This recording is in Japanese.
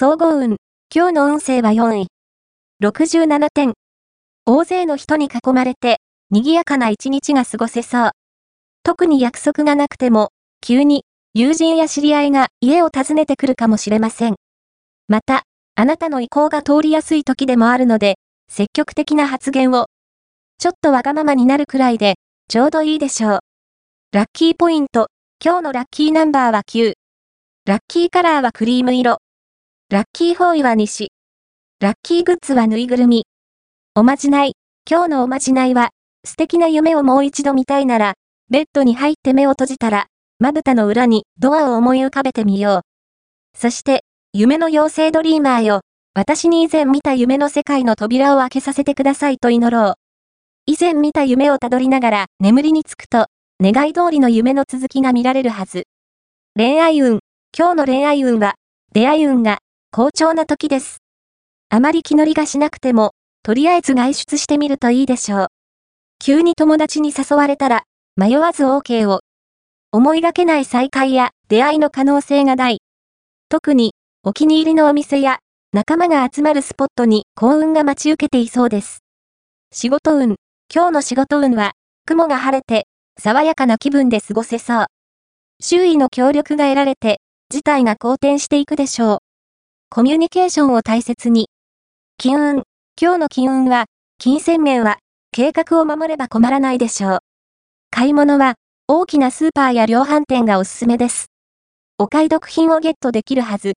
総合運。今日の運勢は4位。67点。大勢の人に囲まれて、賑やかな一日が過ごせそう。特に約束がなくても、急に友人や知り合いが家を訪ねてくるかもしれません。また、あなたの意向が通りやすい時でもあるので、積極的な発言を。ちょっとわがままになるくらいで、ちょうどいいでしょう。ラッキーポイント。今日のラッキーナンバーは9。ラッキーカラーはクリーム色。ラッキーフォーイは西。ラッキーグッズはぬいぐるみ。おまじない。今日のおまじないは、素敵な夢をもう一度見たいなら、ベッドに入って目を閉じたら、まぶたの裏にドアを思い浮かべてみよう。そして、夢の妖精ドリーマーよ。私に以前見た夢の世界の扉を開けさせてくださいと祈ろう。以前見た夢をたどりながら眠りにつくと、願い通りの夢の続きが見られるはず。恋愛運。今日の恋愛運は、出会い運が好調な時です。あまり気乗りがしなくても、とりあえず外出してみるといいでしょう。急に友達に誘われたら、迷わず OK を。思いがけない再会や出会いの可能性が大。特に、お気に入りのお店や、仲間が集まるスポットに幸運が待ち受けていそうです。仕事運。今日の仕事運は、雲が晴れて、爽やかな気分で過ごせそう。周囲の協力が得られて、事態が好転していくでしょう。コミュニケーションを大切に。金運。今日の金運は、金銭面は、計画を守れば困らないでしょう。買い物は、大きなスーパーや量販店がおすすめです。お買い得品をゲットできるはず。